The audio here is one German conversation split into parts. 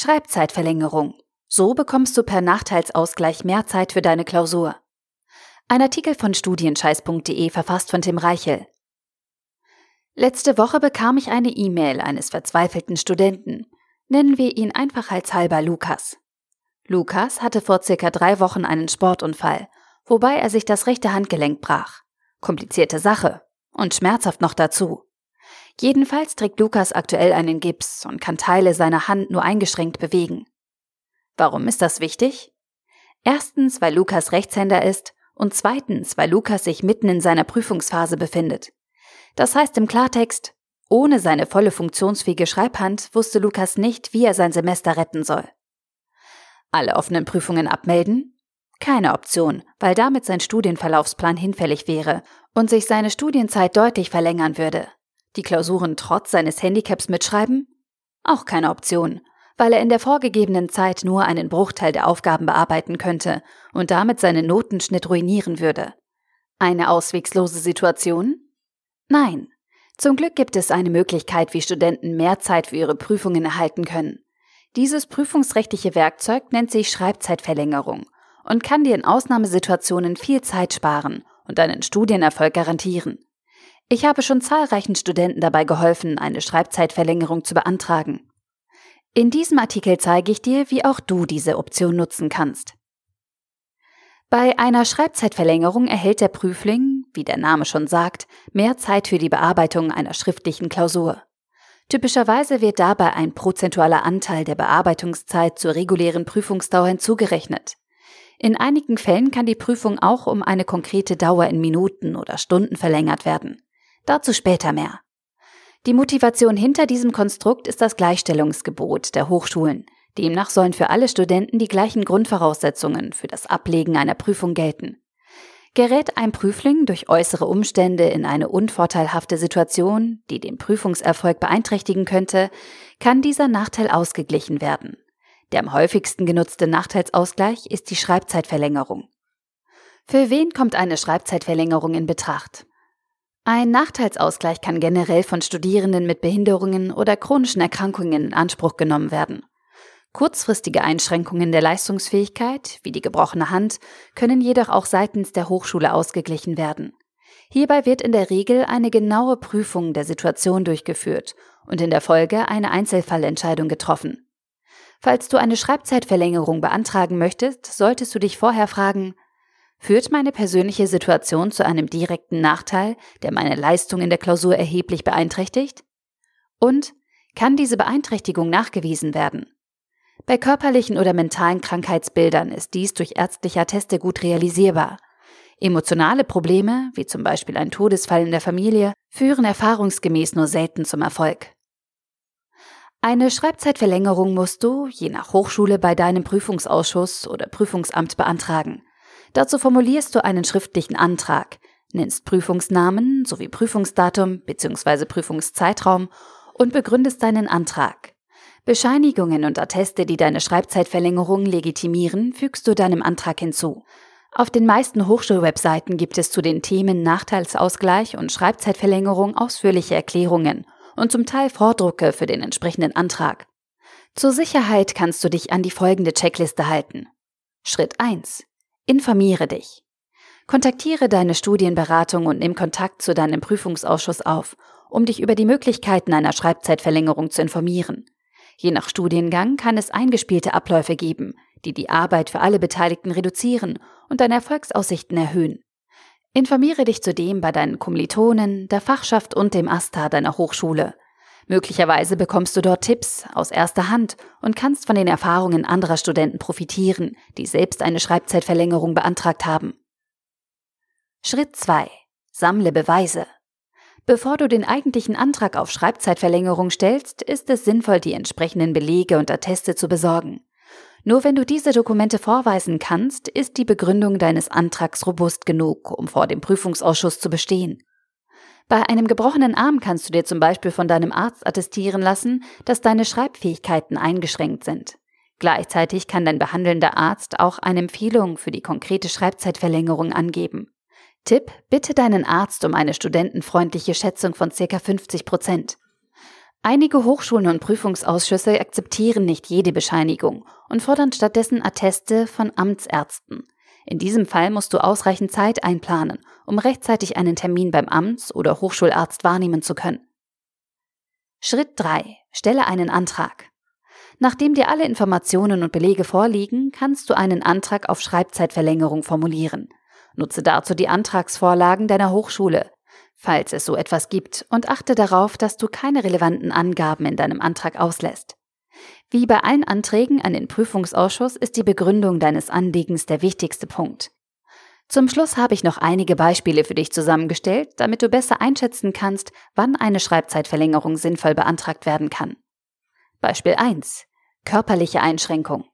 Schreibzeitverlängerung. So bekommst du per Nachteilsausgleich mehr Zeit für deine Klausur. Ein Artikel von studienscheiß.de verfasst von Tim Reichel. Letzte Woche bekam ich eine E-Mail eines verzweifelten Studenten. Nennen wir ihn einfach als halber Lukas. Lukas hatte vor circa drei Wochen einen Sportunfall, wobei er sich das rechte Handgelenk brach. Komplizierte Sache. Und schmerzhaft noch dazu. Jedenfalls trägt Lukas aktuell einen Gips und kann Teile seiner Hand nur eingeschränkt bewegen. Warum ist das wichtig? Erstens, weil Lukas Rechtshänder ist und zweitens, weil Lukas sich mitten in seiner Prüfungsphase befindet. Das heißt im Klartext, ohne seine volle funktionsfähige Schreibhand wusste Lukas nicht, wie er sein Semester retten soll. Alle offenen Prüfungen abmelden? Keine Option, weil damit sein Studienverlaufsplan hinfällig wäre und sich seine Studienzeit deutlich verlängern würde. Die Klausuren trotz seines Handicaps mitschreiben? Auch keine Option, weil er in der vorgegebenen Zeit nur einen Bruchteil der Aufgaben bearbeiten könnte und damit seinen Notenschnitt ruinieren würde. Eine auswegslose Situation? Nein. Zum Glück gibt es eine Möglichkeit, wie Studenten mehr Zeit für ihre Prüfungen erhalten können. Dieses prüfungsrechtliche Werkzeug nennt sich Schreibzeitverlängerung und kann dir in Ausnahmesituationen viel Zeit sparen und deinen Studienerfolg garantieren. Ich habe schon zahlreichen Studenten dabei geholfen, eine Schreibzeitverlängerung zu beantragen. In diesem Artikel zeige ich dir, wie auch du diese Option nutzen kannst. Bei einer Schreibzeitverlängerung erhält der Prüfling, wie der Name schon sagt, mehr Zeit für die Bearbeitung einer schriftlichen Klausur. Typischerweise wird dabei ein prozentualer Anteil der Bearbeitungszeit zur regulären Prüfungsdauer hinzugerechnet. In einigen Fällen kann die Prüfung auch um eine konkrete Dauer in Minuten oder Stunden verlängert werden. Dazu später mehr. Die Motivation hinter diesem Konstrukt ist das Gleichstellungsgebot der Hochschulen. Demnach sollen für alle Studenten die gleichen Grundvoraussetzungen für das Ablegen einer Prüfung gelten. Gerät ein Prüfling durch äußere Umstände in eine unvorteilhafte Situation, die den Prüfungserfolg beeinträchtigen könnte, kann dieser Nachteil ausgeglichen werden. Der am häufigsten genutzte Nachteilsausgleich ist die Schreibzeitverlängerung. Für wen kommt eine Schreibzeitverlängerung in Betracht? Ein Nachteilsausgleich kann generell von Studierenden mit Behinderungen oder chronischen Erkrankungen in Anspruch genommen werden. Kurzfristige Einschränkungen der Leistungsfähigkeit, wie die gebrochene Hand, können jedoch auch seitens der Hochschule ausgeglichen werden. Hierbei wird in der Regel eine genaue Prüfung der Situation durchgeführt und in der Folge eine Einzelfallentscheidung getroffen. Falls du eine Schreibzeitverlängerung beantragen möchtest, solltest du dich vorher fragen, Führt meine persönliche Situation zu einem direkten Nachteil, der meine Leistung in der Klausur erheblich beeinträchtigt? Und kann diese Beeinträchtigung nachgewiesen werden? Bei körperlichen oder mentalen Krankheitsbildern ist dies durch ärztliche Atteste gut realisierbar. Emotionale Probleme, wie zum Beispiel ein Todesfall in der Familie, führen erfahrungsgemäß nur selten zum Erfolg. Eine Schreibzeitverlängerung musst du, je nach Hochschule, bei deinem Prüfungsausschuss oder Prüfungsamt beantragen. Dazu formulierst du einen schriftlichen Antrag, nennst Prüfungsnamen sowie Prüfungsdatum bzw. Prüfungszeitraum und begründest deinen Antrag. Bescheinigungen und Atteste, die deine Schreibzeitverlängerung legitimieren, fügst du deinem Antrag hinzu. Auf den meisten Hochschulwebseiten gibt es zu den Themen Nachteilsausgleich und Schreibzeitverlängerung ausführliche Erklärungen und zum Teil Vordrucke für den entsprechenden Antrag. Zur Sicherheit kannst du dich an die folgende Checkliste halten. Schritt 1. Informiere dich. Kontaktiere deine Studienberatung und nimm Kontakt zu deinem Prüfungsausschuss auf, um dich über die Möglichkeiten einer Schreibzeitverlängerung zu informieren. Je nach Studiengang kann es eingespielte Abläufe geben, die die Arbeit für alle Beteiligten reduzieren und deine Erfolgsaussichten erhöhen. Informiere dich zudem bei deinen Kommilitonen, der Fachschaft und dem AStA deiner Hochschule. Möglicherweise bekommst du dort Tipps aus erster Hand und kannst von den Erfahrungen anderer Studenten profitieren, die selbst eine Schreibzeitverlängerung beantragt haben. Schritt 2. Sammle Beweise. Bevor du den eigentlichen Antrag auf Schreibzeitverlängerung stellst, ist es sinnvoll, die entsprechenden Belege und Atteste zu besorgen. Nur wenn du diese Dokumente vorweisen kannst, ist die Begründung deines Antrags robust genug, um vor dem Prüfungsausschuss zu bestehen. Bei einem gebrochenen Arm kannst du dir zum Beispiel von deinem Arzt attestieren lassen, dass deine Schreibfähigkeiten eingeschränkt sind. Gleichzeitig kann dein behandelnder Arzt auch eine Empfehlung für die konkrete Schreibzeitverlängerung angeben. Tipp, bitte deinen Arzt um eine studentenfreundliche Schätzung von ca. 50 Prozent. Einige Hochschulen und Prüfungsausschüsse akzeptieren nicht jede Bescheinigung und fordern stattdessen Atteste von Amtsärzten. In diesem Fall musst du ausreichend Zeit einplanen, um rechtzeitig einen Termin beim Amts- oder Hochschularzt wahrnehmen zu können. Schritt 3. Stelle einen Antrag. Nachdem dir alle Informationen und Belege vorliegen, kannst du einen Antrag auf Schreibzeitverlängerung formulieren. Nutze dazu die Antragsvorlagen deiner Hochschule, falls es so etwas gibt, und achte darauf, dass du keine relevanten Angaben in deinem Antrag auslässt. Wie bei allen Anträgen an den Prüfungsausschuss ist die Begründung deines Anliegens der wichtigste Punkt. Zum Schluss habe ich noch einige Beispiele für dich zusammengestellt, damit du besser einschätzen kannst, wann eine Schreibzeitverlängerung sinnvoll beantragt werden kann. Beispiel 1. Körperliche Einschränkung.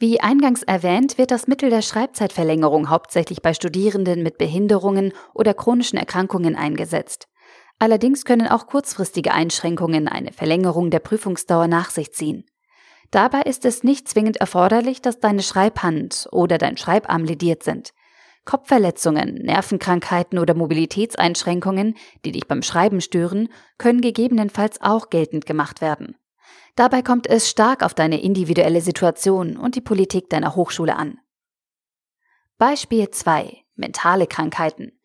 Wie eingangs erwähnt, wird das Mittel der Schreibzeitverlängerung hauptsächlich bei Studierenden mit Behinderungen oder chronischen Erkrankungen eingesetzt. Allerdings können auch kurzfristige Einschränkungen eine Verlängerung der Prüfungsdauer nach sich ziehen. Dabei ist es nicht zwingend erforderlich, dass deine Schreibhand oder dein Schreibarm lediert sind. Kopfverletzungen, Nervenkrankheiten oder Mobilitätseinschränkungen, die dich beim Schreiben stören, können gegebenenfalls auch geltend gemacht werden. Dabei kommt es stark auf deine individuelle Situation und die Politik deiner Hochschule an. Beispiel 2. Mentale Krankheiten.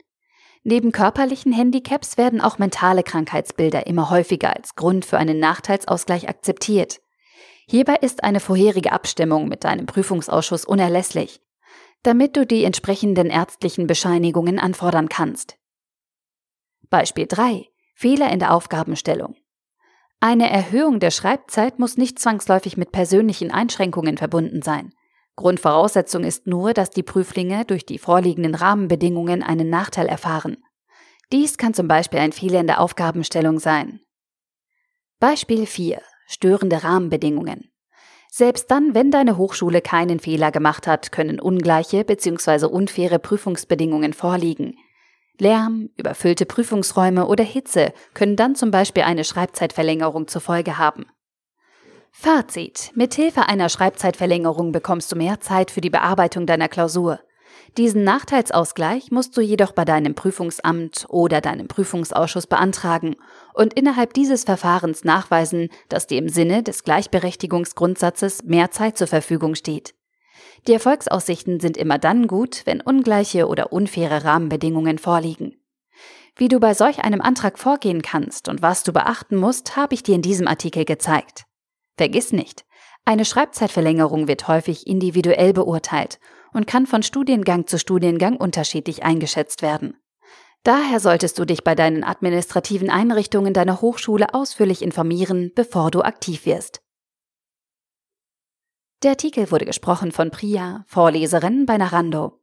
Neben körperlichen Handicaps werden auch mentale Krankheitsbilder immer häufiger als Grund für einen Nachteilsausgleich akzeptiert. Hierbei ist eine vorherige Abstimmung mit deinem Prüfungsausschuss unerlässlich, damit du die entsprechenden ärztlichen Bescheinigungen anfordern kannst. Beispiel 3. Fehler in der Aufgabenstellung. Eine Erhöhung der Schreibzeit muss nicht zwangsläufig mit persönlichen Einschränkungen verbunden sein. Grundvoraussetzung ist nur, dass die Prüflinge durch die vorliegenden Rahmenbedingungen einen Nachteil erfahren. Dies kann zum Beispiel ein Fehler in der Aufgabenstellung sein. Beispiel 4. Störende Rahmenbedingungen. Selbst dann, wenn deine Hochschule keinen Fehler gemacht hat, können ungleiche bzw. unfaire Prüfungsbedingungen vorliegen. Lärm, überfüllte Prüfungsräume oder Hitze können dann zum Beispiel eine Schreibzeitverlängerung zur Folge haben. Fazit. Mithilfe einer Schreibzeitverlängerung bekommst du mehr Zeit für die Bearbeitung deiner Klausur. Diesen Nachteilsausgleich musst du jedoch bei deinem Prüfungsamt oder deinem Prüfungsausschuss beantragen und innerhalb dieses Verfahrens nachweisen, dass dir im Sinne des Gleichberechtigungsgrundsatzes mehr Zeit zur Verfügung steht. Die Erfolgsaussichten sind immer dann gut, wenn ungleiche oder unfaire Rahmenbedingungen vorliegen. Wie du bei solch einem Antrag vorgehen kannst und was du beachten musst, habe ich dir in diesem Artikel gezeigt. Vergiss nicht, eine Schreibzeitverlängerung wird häufig individuell beurteilt und kann von Studiengang zu Studiengang unterschiedlich eingeschätzt werden. Daher solltest du dich bei deinen administrativen Einrichtungen deiner Hochschule ausführlich informieren, bevor du aktiv wirst. Der Artikel wurde gesprochen von Priya, Vorleserin bei Narando.